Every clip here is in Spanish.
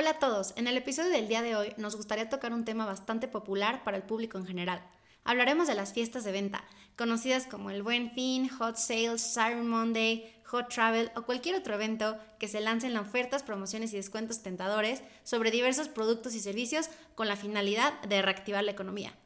Hola a todos, en el episodio del día de hoy nos gustaría tocar un tema bastante popular para el público en general. Hablaremos de las fiestas de venta, conocidas como el Buen Fin, Hot Sales, Siren Monday, Hot Travel o cualquier otro evento que se lancen ofertas, promociones y descuentos tentadores sobre diversos productos y servicios con la finalidad de reactivar la economía.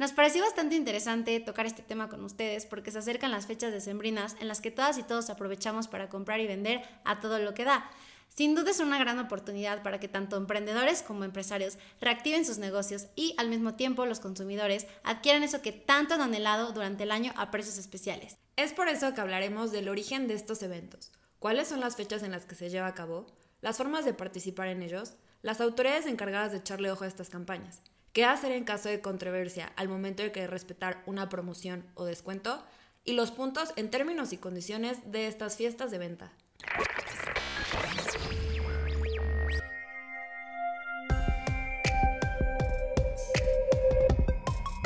Nos pareció bastante interesante tocar este tema con ustedes porque se acercan las fechas decembrinas en las que todas y todos aprovechamos para comprar y vender a todo lo que da. Sin duda es una gran oportunidad para que tanto emprendedores como empresarios reactiven sus negocios y al mismo tiempo los consumidores adquieran eso que tanto han anhelado durante el año a precios especiales. Es por eso que hablaremos del origen de estos eventos, cuáles son las fechas en las que se lleva a cabo, las formas de participar en ellos, las autoridades encargadas de echarle ojo a estas campañas, qué hacer en caso de controversia al momento de que respetar una promoción o descuento y los puntos en términos y condiciones de estas fiestas de venta.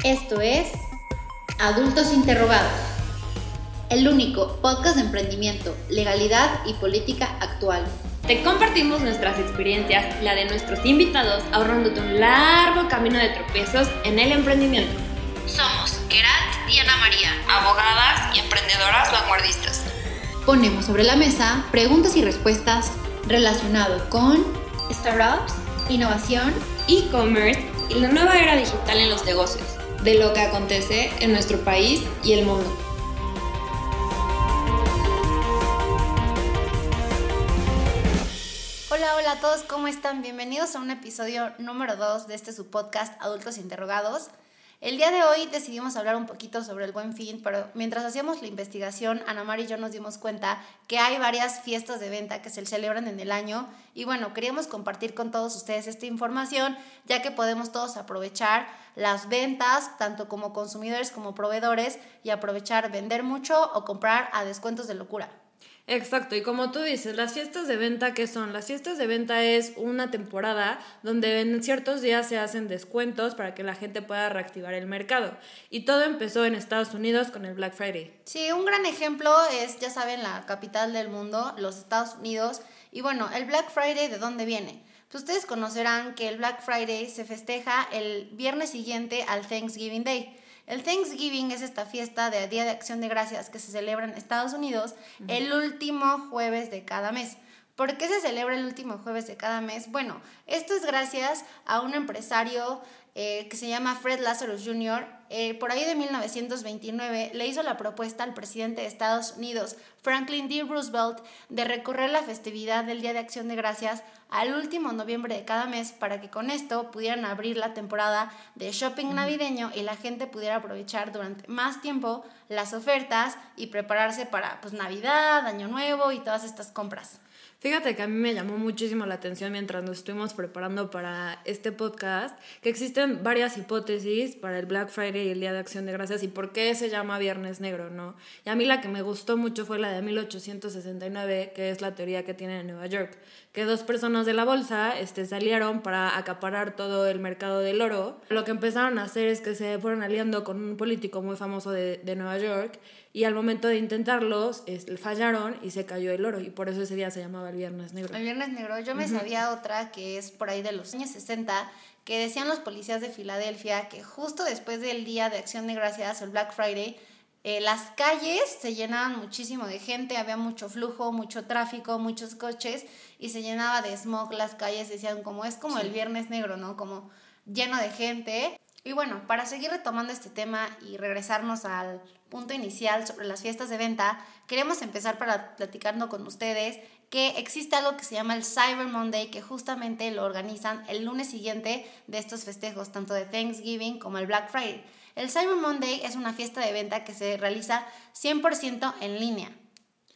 Esto es Adultos Interrogados, el único podcast de emprendimiento, legalidad y política actual. Te compartimos nuestras experiencias, la de nuestros invitados, ahorrándote un largo camino de tropiezos en el emprendimiento. Somos Kerat y Ana María, abogadas y emprendedoras vanguardistas. Ponemos sobre la mesa preguntas y respuestas relacionadas con startups, innovación, e-commerce y la nueva era digital en los negocios de lo que acontece en nuestro país y el mundo. Hola, hola a todos, ¿cómo están? Bienvenidos a un episodio número 2 de este subpodcast Adultos Interrogados. El día de hoy decidimos hablar un poquito sobre el buen fin, pero mientras hacíamos la investigación, Ana María y yo nos dimos cuenta que hay varias fiestas de venta que se celebran en el año y bueno, queríamos compartir con todos ustedes esta información, ya que podemos todos aprovechar las ventas, tanto como consumidores como proveedores, y aprovechar vender mucho o comprar a descuentos de locura. Exacto, y como tú dices, las fiestas de venta, ¿qué son? Las fiestas de venta es una temporada donde en ciertos días se hacen descuentos para que la gente pueda reactivar el mercado. Y todo empezó en Estados Unidos con el Black Friday. Sí, un gran ejemplo es, ya saben, la capital del mundo, los Estados Unidos. Y bueno, el Black Friday, ¿de dónde viene? Pues ustedes conocerán que el Black Friday se festeja el viernes siguiente al Thanksgiving Day. El Thanksgiving es esta fiesta de Día de Acción de Gracias que se celebra en Estados Unidos el último jueves de cada mes. ¿Por qué se celebra el último jueves de cada mes? Bueno, esto es gracias a un empresario eh, que se llama Fred Lazarus Jr., eh, por ahí de 1929 le hizo la propuesta al presidente de Estados Unidos, Franklin D. Roosevelt, de recorrer la festividad del Día de Acción de Gracias al último noviembre de cada mes para que con esto pudieran abrir la temporada de shopping navideño y la gente pudiera aprovechar durante más tiempo las ofertas y prepararse para pues, Navidad, Año Nuevo y todas estas compras. Fíjate que a mí me llamó muchísimo la atención mientras nos estuvimos preparando para este podcast, que existen varias hipótesis para el Black Friday y el Día de Acción de Gracias y por qué se llama Viernes Negro, ¿no? Y a mí la que me gustó mucho fue la de 1869, que es la teoría que tiene en Nueva York, que dos personas de la bolsa este, salieron para acaparar todo el mercado del oro. Lo que empezaron a hacer es que se fueron aliando con un político muy famoso de, de Nueva York y al momento de intentarlos fallaron y se cayó el oro y por eso ese día se llamaba el Viernes Negro. El Viernes Negro, yo me sabía otra que es por ahí de los años 60 que decían los policías de Filadelfia que justo después del día de Acción de Gracias, el Black Friday, eh, las calles se llenaban muchísimo de gente, había mucho flujo, mucho tráfico, muchos coches y se llenaba de smog las calles, decían como es como el Viernes Negro, ¿no? Como lleno de gente. Y bueno, para seguir retomando este tema y regresarnos al punto inicial sobre las fiestas de venta, queremos empezar para platicando con ustedes que existe algo que se llama el Cyber Monday, que justamente lo organizan el lunes siguiente de estos festejos, tanto de Thanksgiving como el Black Friday. El Cyber Monday es una fiesta de venta que se realiza 100% en línea.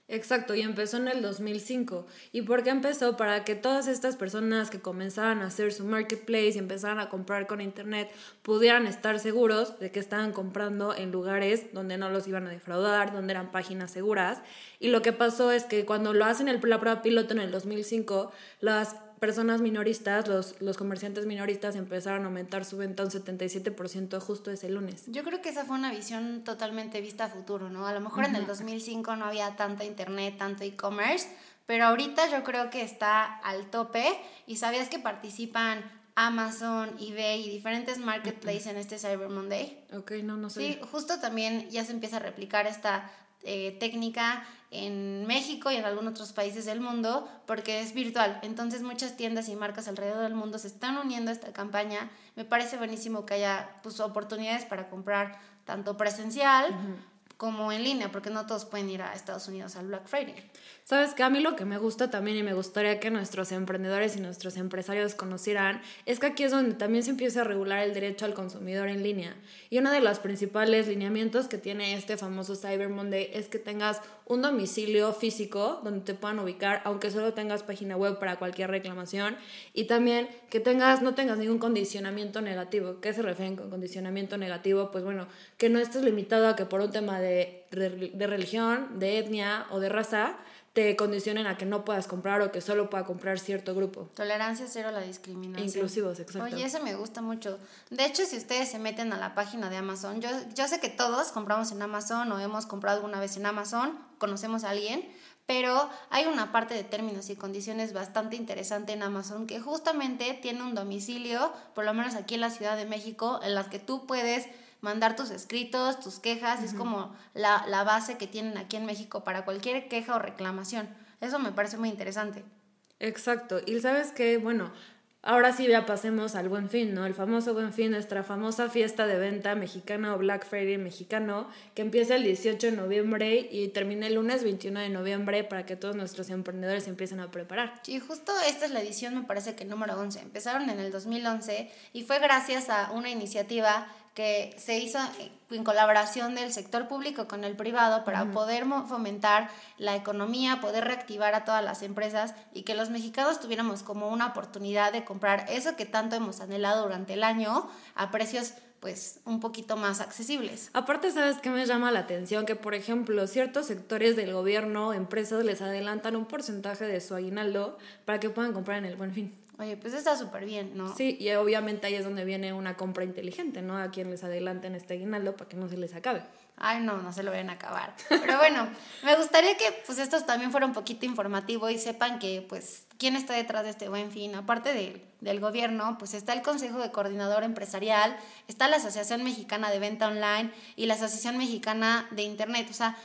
Exacto, y empezó en el 2005. ¿Y por qué empezó? Para que todas estas personas que comenzaban a hacer su marketplace y empezaran a comprar con internet pudieran estar seguros de que estaban comprando en lugares donde no los iban a defraudar, donde eran páginas seguras. Y lo que pasó es que cuando lo hacen el, la prueba piloto en el 2005, las personas minoristas, los, los comerciantes minoristas empezaron a aumentar su venta un 77% justo ese lunes. Yo creo que esa fue una visión totalmente vista a futuro, ¿no? A lo mejor en el 2005 no había tanta internet, tanto e-commerce, pero ahorita yo creo que está al tope y sabías que participan Amazon, eBay y diferentes marketplaces en este Cyber Monday. Ok, no, no sé. Sí, justo también ya se empieza a replicar esta eh, técnica en México y en algunos otros países del mundo porque es virtual. Entonces muchas tiendas y marcas alrededor del mundo se están uniendo a esta campaña. Me parece buenísimo que haya pues, oportunidades para comprar tanto presencial como en línea, porque no todos pueden ir a Estados Unidos al Black Friday. Sabes que a mí lo que me gusta también y me gustaría que nuestros emprendedores y nuestros empresarios conocieran es que aquí es donde también se empieza a regular el derecho al consumidor en línea. Y uno de los principales lineamientos que tiene este famoso Cyber Monday es que tengas un domicilio físico donde te puedan ubicar, aunque solo tengas página web para cualquier reclamación, y también que tengas, no tengas ningún condicionamiento negativo. ¿Qué se refiere con condicionamiento negativo? Pues bueno, que no estés limitado a que por un tema de, de religión, de etnia o de raza, te condicionen a que no puedas comprar o que solo pueda comprar cierto grupo. Tolerancia cero a la discriminación. Inclusivos, exacto. Oye, eso me gusta mucho. De hecho, si ustedes se meten a la página de Amazon, yo, yo sé que todos compramos en Amazon o hemos comprado alguna vez en Amazon, conocemos a alguien, pero hay una parte de términos y condiciones bastante interesante en Amazon que justamente tiene un domicilio, por lo menos aquí en la Ciudad de México, en las que tú puedes mandar tus escritos, tus quejas, es como la, la base que tienen aquí en México para cualquier queja o reclamación. Eso me parece muy interesante. Exacto. Y sabes que, bueno, Ahora sí ya pasemos al Buen Fin, ¿no? El famoso Buen Fin, nuestra famosa fiesta de venta mexicana o Black Friday mexicano, que empieza el 18 de noviembre y termina el lunes 21 de noviembre para que todos nuestros emprendedores empiecen a preparar. Sí, justo esta es la edición, me parece que número 11. Empezaron en el 2011 y fue gracias a una iniciativa que se hizo en colaboración del sector público con el privado para poder fomentar la economía, poder reactivar a todas las empresas y que los mexicanos tuviéramos como una oportunidad de comprar eso que tanto hemos anhelado durante el año a precios pues un poquito más accesibles. Aparte, ¿sabes qué me llama la atención? Que, por ejemplo, ciertos sectores del gobierno, empresas, les adelantan un porcentaje de su aguinaldo para que puedan comprar en el buen fin. Oye, pues está súper bien, ¿no? Sí, y obviamente ahí es donde viene una compra inteligente, ¿no? A quien les adelanten este aguinaldo para que no se les acabe. Ay, no, no se lo vayan a acabar. Pero bueno, me gustaría que pues esto también fuera un poquito informativo y sepan que pues quién está detrás de este buen fin. Aparte de, del gobierno, pues está el Consejo de Coordinador Empresarial, está la Asociación Mexicana de Venta Online y la Asociación Mexicana de Internet. O sea,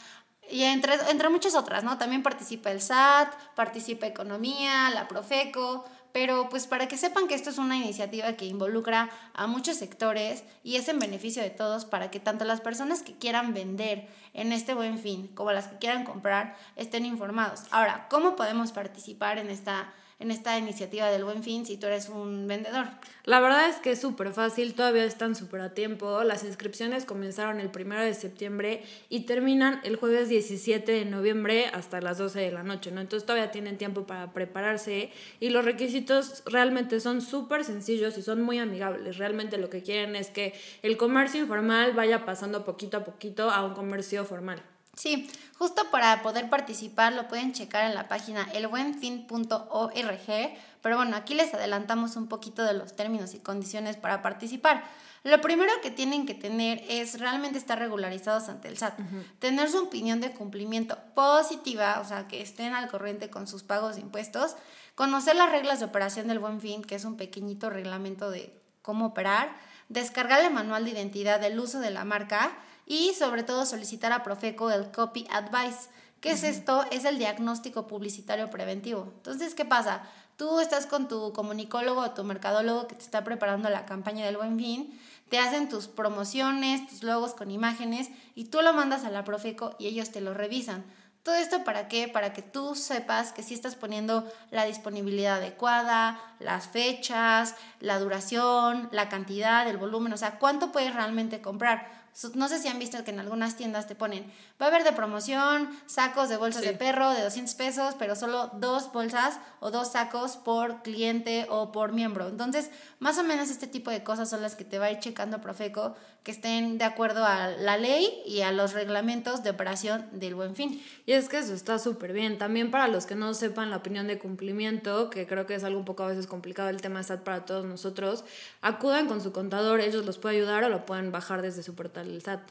y entre, entre muchas otras, ¿no? También participa el SAT, participa Economía, la Profeco, pero pues para que sepan que esto es una iniciativa que involucra a muchos sectores y es en beneficio de todos para que tanto las personas que quieran vender en este buen fin como las que quieran comprar estén informados. Ahora, ¿cómo podemos participar en esta en esta iniciativa del Buen Fin si tú eres un vendedor? La verdad es que es súper fácil, todavía están súper a tiempo. Las inscripciones comenzaron el primero de septiembre y terminan el jueves 17 de noviembre hasta las 12 de la noche, ¿no? Entonces todavía tienen tiempo para prepararse y los requisitos realmente son súper sencillos y son muy amigables. Realmente lo que quieren es que el comercio informal vaya pasando poquito a poquito a un comercio formal. Sí, justo para poder participar lo pueden checar en la página elbuenfin.org, pero bueno, aquí les adelantamos un poquito de los términos y condiciones para participar. Lo primero que tienen que tener es realmente estar regularizados ante el SAT, tener su opinión de cumplimiento positiva, o sea, que estén al corriente con sus pagos de impuestos, conocer las reglas de operación del Buen Fin, que es un pequeñito reglamento de cómo operar, descargar el manual de identidad del uso de la marca, y sobre todo solicitar a Profeco el Copy Advice. ¿Qué es esto? Es el diagnóstico publicitario preventivo. Entonces, ¿qué pasa? Tú estás con tu comunicólogo o tu mercadólogo que te está preparando la campaña del buen fin, te hacen tus promociones, tus logos con imágenes y tú lo mandas a la Profeco y ellos te lo revisan. ¿Todo esto para qué? Para que tú sepas que sí estás poniendo la disponibilidad adecuada, las fechas, la duración, la cantidad, el volumen, o sea, cuánto puedes realmente comprar. No sé si han visto que en algunas tiendas te ponen, va a haber de promoción sacos de bolsas de perro de 200 pesos, pero solo dos bolsas o dos sacos por cliente o por miembro. Entonces, más o menos este tipo de cosas son las que te va a ir checando Profeco, que estén de acuerdo a la ley y a los reglamentos de operación del buen fin. Y es que eso está súper bien. También para los que no sepan la opinión de cumplimiento, que creo que es algo un poco a veces complicado el tema SAT para todos nosotros, acudan con su contador, ellos los pueden ayudar o lo pueden bajar desde su portal del SAT.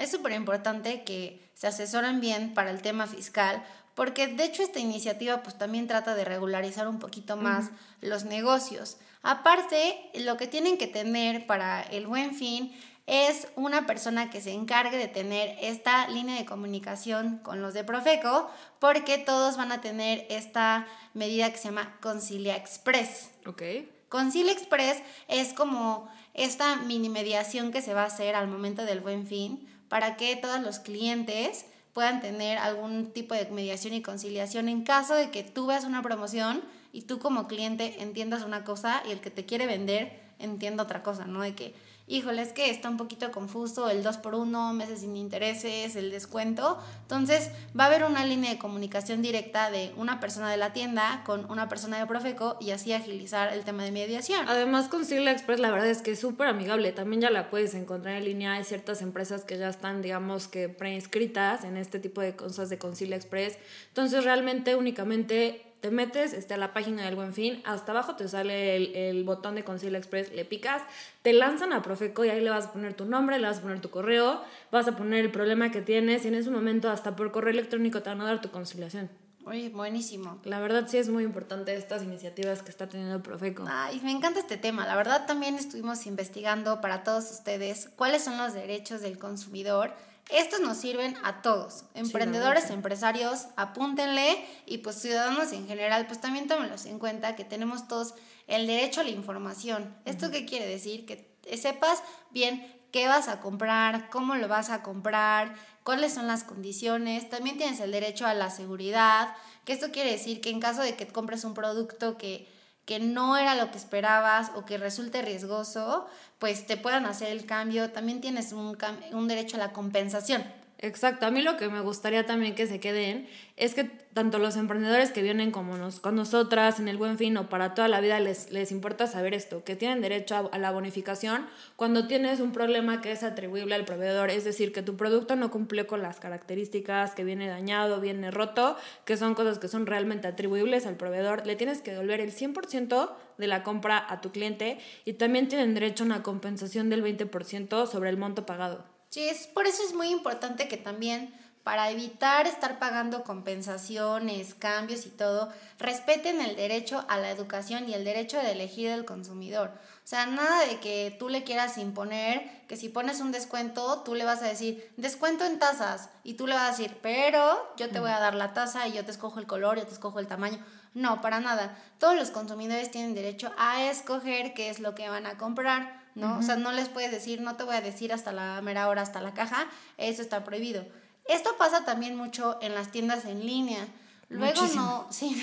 Es súper importante que se asesoren bien para el tema fiscal porque de hecho esta iniciativa pues también trata de regularizar un poquito más los negocios. Aparte, lo que tienen que tener para el buen fin es una persona que se encargue de tener esta línea de comunicación con los de Profeco, porque todos van a tener esta medida que se llama Concilia Express. Ok. Concilia Express es como esta mini mediación que se va a hacer al momento del buen fin para que todos los clientes puedan tener algún tipo de mediación y conciliación en caso de que tú veas una promoción y tú como cliente entiendas una cosa y el que te quiere vender entienda otra cosa, ¿no? De que híjole, es que está un poquito confuso el 2 por 1 meses sin intereses, el descuento. Entonces, va a haber una línea de comunicación directa de una persona de la tienda con una persona de Profeco y así agilizar el tema de mediación. Además, con Sigla Express la verdad es que es súper amigable. También ya la puedes encontrar en línea. Hay ciertas empresas que ya están, digamos, que preinscritas en este tipo de cosas de Concilia Express. Entonces, realmente únicamente te metes este, a la página del Buen Fin, hasta abajo te sale el, el botón de Concilia Express, le picas, te lanzan a Profeco y ahí le vas a poner tu nombre, le vas a poner tu correo, vas a poner el problema que tienes y en ese momento hasta por correo electrónico te van a dar tu conciliación. Oye, buenísimo. La verdad sí es muy importante estas iniciativas que está teniendo Profeco. Ay, me encanta este tema. La verdad también estuvimos investigando para todos ustedes cuáles son los derechos del consumidor estos nos sirven a todos, emprendedores, empresarios, apúntenle y pues ciudadanos en general, pues también tómenlos en cuenta que tenemos todos el derecho a la información. ¿Esto qué quiere decir? Que sepas bien qué vas a comprar, cómo lo vas a comprar, cuáles son las condiciones. También tienes el derecho a la seguridad, que esto quiere decir que en caso de que compres un producto que que no era lo que esperabas o que resulte riesgoso, pues te puedan hacer el cambio. También tienes un, un derecho a la compensación. Exacto, a mí lo que me gustaría también que se queden es que tanto los emprendedores que vienen como nos, con nosotras en el buen fin o para toda la vida les, les importa saber esto, que tienen derecho a, la bonificación cuando tienes un problema que es atribuible al proveedor, es decir, que tu producto no cumple con las características, que viene dañado, viene roto, que son cosas que son realmente atribuibles al proveedor, le tienes que devolver el 100% de la compra a tu cliente y también tienen derecho a una compensación del 20% sobre el monto pagado. Sí, es, por eso es muy importante que también para evitar estar pagando compensaciones, cambios y todo, respeten el derecho a la educación y el derecho de elegir el consumidor. O sea, nada de que tú le quieras imponer que si pones un descuento, tú le vas a decir, descuento en tazas, y tú le vas a decir, pero yo te voy a dar la taza y yo te escojo el color, yo te escojo el tamaño. No, para nada. Todos los consumidores tienen derecho a escoger qué es lo que van a comprar. ¿No? O sea, no les puedes decir, no te voy a decir hasta la mera hora, hasta la caja, eso está prohibido. Esto pasa también mucho en las tiendas en línea. Luego no, sí,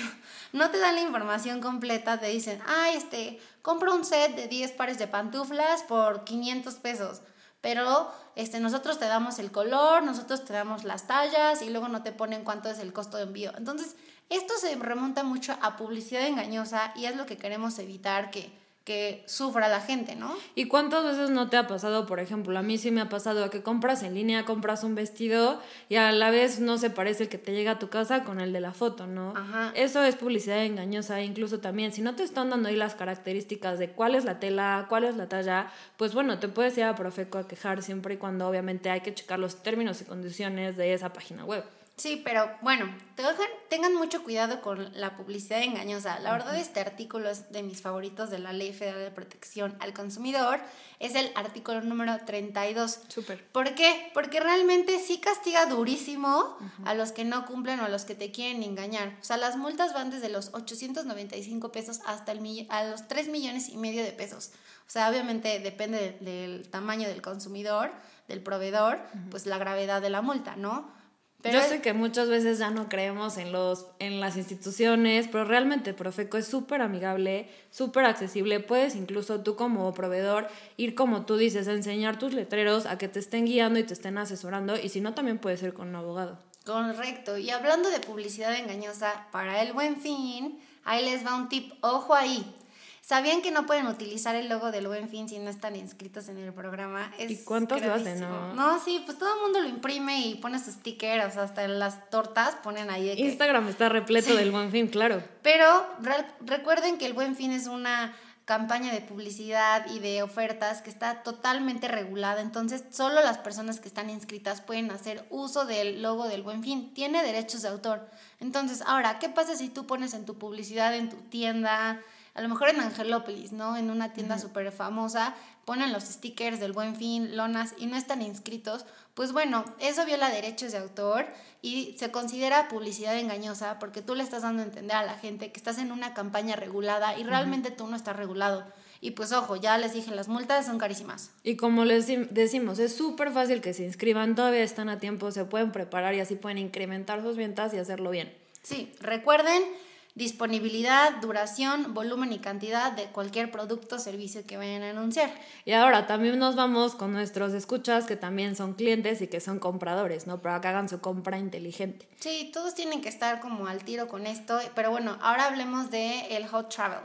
no, te dan la información completa, te dicen, ah, este, compro un set de 10 pares de pantuflas por 500 pesos, pero este, nosotros te damos el color, nosotros te damos las tallas y luego no te ponen cuánto es el costo de envío. Entonces, esto se remonta mucho a publicidad engañosa y es lo que queremos evitar que que sufra la gente, ¿no? ¿Y cuántas veces no te ha pasado, por ejemplo, a mí sí me ha pasado que compras en línea, compras un vestido y a la vez no se parece el que te llega a tu casa con el de la foto, ¿no? Ajá. Eso es publicidad engañosa, incluso también, si no te están dando ahí las características de cuál es la tela, cuál es la talla, pues bueno, te puedes ir a Profeco a quejar siempre y cuando obviamente hay que checar los términos y condiciones de esa página web. Sí, pero bueno, tengan mucho cuidado con la publicidad engañosa. La verdad, este artículo es de mis favoritos de la Ley Federal de Protección al Consumidor. Es el artículo número 32. Súper. ¿Por qué? Porque realmente sí castiga durísimo a los que no cumplen o a los que te quieren engañar. O sea, las multas van desde los 895 pesos hasta el a los 3 millones y medio de pesos. O sea, obviamente depende del tamaño del consumidor, del proveedor, pues la gravedad de la multa, ¿no? Yo sé que muchas veces ya no creemos en, los, en las instituciones, pero realmente Profeco es súper amigable, súper accesible. Puedes incluso tú como proveedor ir como tú dices, a enseñar tus letreros, a que te estén guiando y te estén asesorando, y si no, también puedes ser con un abogado. Correcto. Y hablando de publicidad engañosa, para el buen fin, ahí les va un tip, ojo ahí. ¿Sabían que no pueden utilizar el logo del Buen Fin si no están inscritos en el programa? ¿Y cuántos lo hacen? No? no, sí, pues todo el mundo lo imprime y pone sus stickers, hasta en las tortas ponen ahí. Instagram está repleto del Buen Fin, claro. Pero recuerden que el Buen Fin es una campaña de publicidad y de ofertas que está totalmente regulada. Entonces, solo las personas que están inscritas pueden hacer uso del logo del buen fin. Tiene derechos de autor. Entonces, ahora, ¿qué pasa si tú pones en tu publicidad, en tu tienda, a lo mejor en Angelópolis, ¿no? En una tienda súper famosa, ponen los stickers del buen fin, lonas y no están inscritos, pues bueno, eso viola derechos de autor y se considera publicidad engañosa porque tú le estás dando a entender a la gente que estás en una campaña regulada y realmente tú no estás regulado. Y pues ojo, ya les dije, las multas son carísimas. Y como les decimos, es súper fácil que se inscriban, todavía están a tiempo, se pueden preparar y así pueden incrementar sus ventas y hacerlo bien. Sí, recuerden disponibilidad, duración, volumen y cantidad de cualquier producto o servicio que vayan a anunciar. Y ahora también nos vamos con nuestros escuchas que también son clientes y que son compradores, ¿no? Para que hagan su compra inteligente. Sí, todos tienen que estar como al tiro con esto, pero bueno, ahora hablemos de el Hot Travel.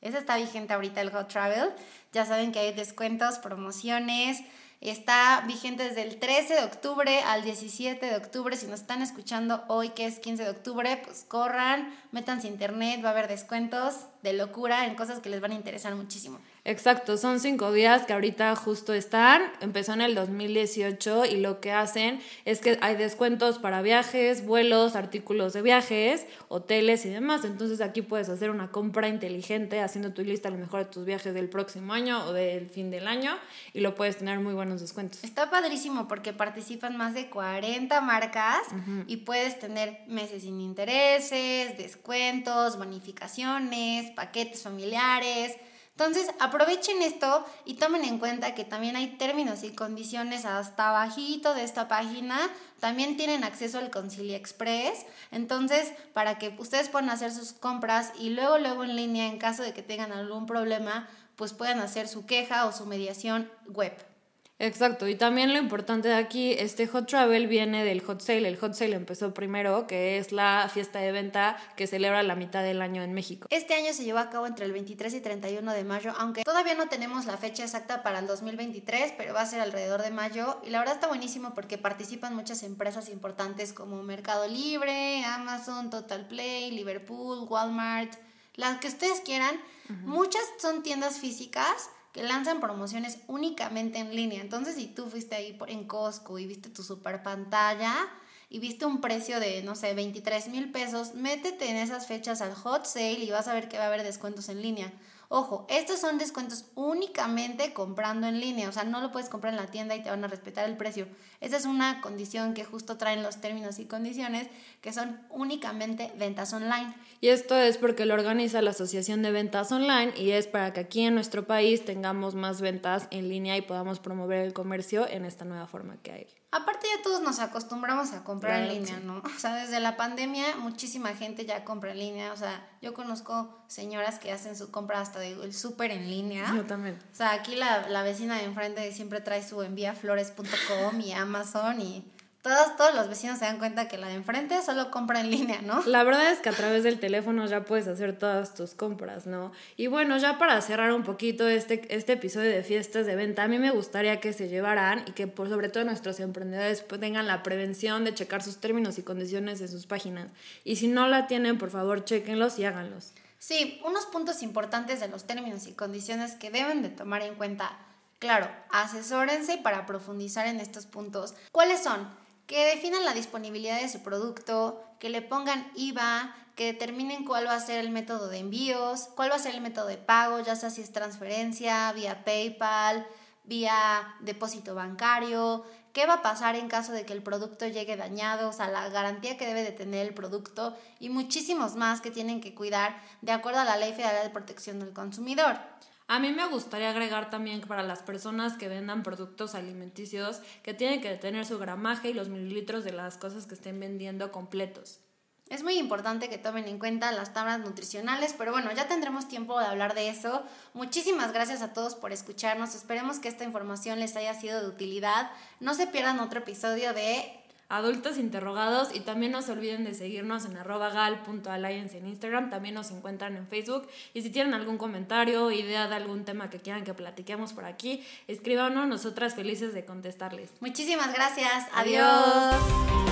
Ese está vigente ahorita el Hot Travel. Ya saben que hay descuentos, promociones, Está vigente desde el 13 de octubre al 17 de octubre. Si nos están escuchando hoy, que es 15 de octubre, pues corran, métanse a internet, va a haber descuentos de locura en cosas que les van a interesar muchísimo. Exacto, son cinco días que ahorita justo están. Empezó en el 2018 y lo que hacen es que hay descuentos para viajes, vuelos, artículos de viajes, hoteles y demás. Entonces aquí puedes hacer una compra inteligente haciendo tu lista a lo mejor de tus viajes del próximo año o del fin del año y lo puedes tener muy buenos descuentos. Está padrísimo porque participan más de 40 marcas y puedes tener meses sin intereses, descuentos, bonificaciones, paquetes familiares entonces, aprovechen esto y tomen en cuenta que también hay términos y condiciones hasta abajito de esta página. También tienen acceso al Concilia Express. Entonces, para que ustedes puedan hacer sus compras y luego, luego en línea, en caso de que tengan algún problema, pues puedan hacer su queja o su mediación web. Exacto, y también lo importante de aquí, este hot travel viene del hot sale. El hot sale empezó primero, que es la fiesta de venta que celebra la mitad del año en México. Este año se llevó a cabo entre el 23 y 31 de mayo, aunque todavía no tenemos la fecha exacta para el 2023, pero va a ser alrededor de mayo. Y la verdad está buenísimo porque participan muchas empresas importantes como Mercado Libre, Amazon, Total Play, Liverpool, Walmart, las que ustedes quieran. Muchas son tiendas físicas que lanzan promociones únicamente en línea. Entonces, si tú fuiste ahí en Costco y viste tu super pantalla y viste un precio de, no sé, 23 mil pesos, métete en esas fechas al hot sale y vas a ver que va a haber descuentos en línea. Ojo, estos son descuentos únicamente comprando en línea, o sea, no lo puedes comprar en la tienda y te van a respetar el precio. Esa es una condición que justo traen los términos y condiciones, que son únicamente ventas online. Y esto es porque lo organiza la Asociación de Ventas Online y es para que aquí en nuestro país tengamos más ventas en línea y podamos promover el comercio en esta nueva forma que hay. Aparte ya todos nos acostumbramos a comprar en línea, ¿no? O sea, desde la pandemia muchísima gente ya compra en línea. O sea, yo conozco señoras que hacen su compra hasta del súper en línea. Yo también. O sea, aquí la, la vecina de enfrente siempre trae su enviaflores.com y Amazon y todos, todos los vecinos se dan cuenta que la de enfrente solo compra en línea, ¿no? La verdad es que a través del teléfono ya puedes hacer todas tus compras, ¿no? Y bueno, ya para cerrar un poquito este, este episodio de fiestas de venta, a mí me gustaría que se llevaran y que por sobre todo nuestros emprendedores pues, tengan la prevención de checar sus términos y condiciones en sus páginas. Y si no la tienen, por favor, chequenlos y háganlos. Sí, unos puntos importantes de los términos y condiciones que deben de tomar en cuenta. Claro, asesórense para profundizar en estos puntos. ¿Cuáles son? Que definan la disponibilidad de su producto, que le pongan IVA, que determinen cuál va a ser el método de envíos, cuál va a ser el método de pago, ya sea si es transferencia, vía PayPal, vía depósito bancario, qué va a pasar en caso de que el producto llegue dañado, o sea, la garantía que debe de tener el producto y muchísimos más que tienen que cuidar de acuerdo a la Ley Federal de Protección del Consumidor. A mí me gustaría agregar también para las personas que vendan productos alimenticios que tienen que tener su gramaje y los mililitros de las cosas que estén vendiendo completos. Es muy importante que tomen en cuenta las tablas nutricionales, pero bueno, ya tendremos tiempo de hablar de eso. Muchísimas gracias a todos por escucharnos. Esperemos que esta información les haya sido de utilidad. No se pierdan otro episodio de adultos interrogados. Y también no se olviden de seguirnos en arroba gal.alliance en Instagram, también nos encuentran en Facebook. Y si tienen algún comentario, idea de algún tema que quieran que platiquemos por aquí, escríbanos, nosotras felices de contestarles. Muchísimas gracias, adiós.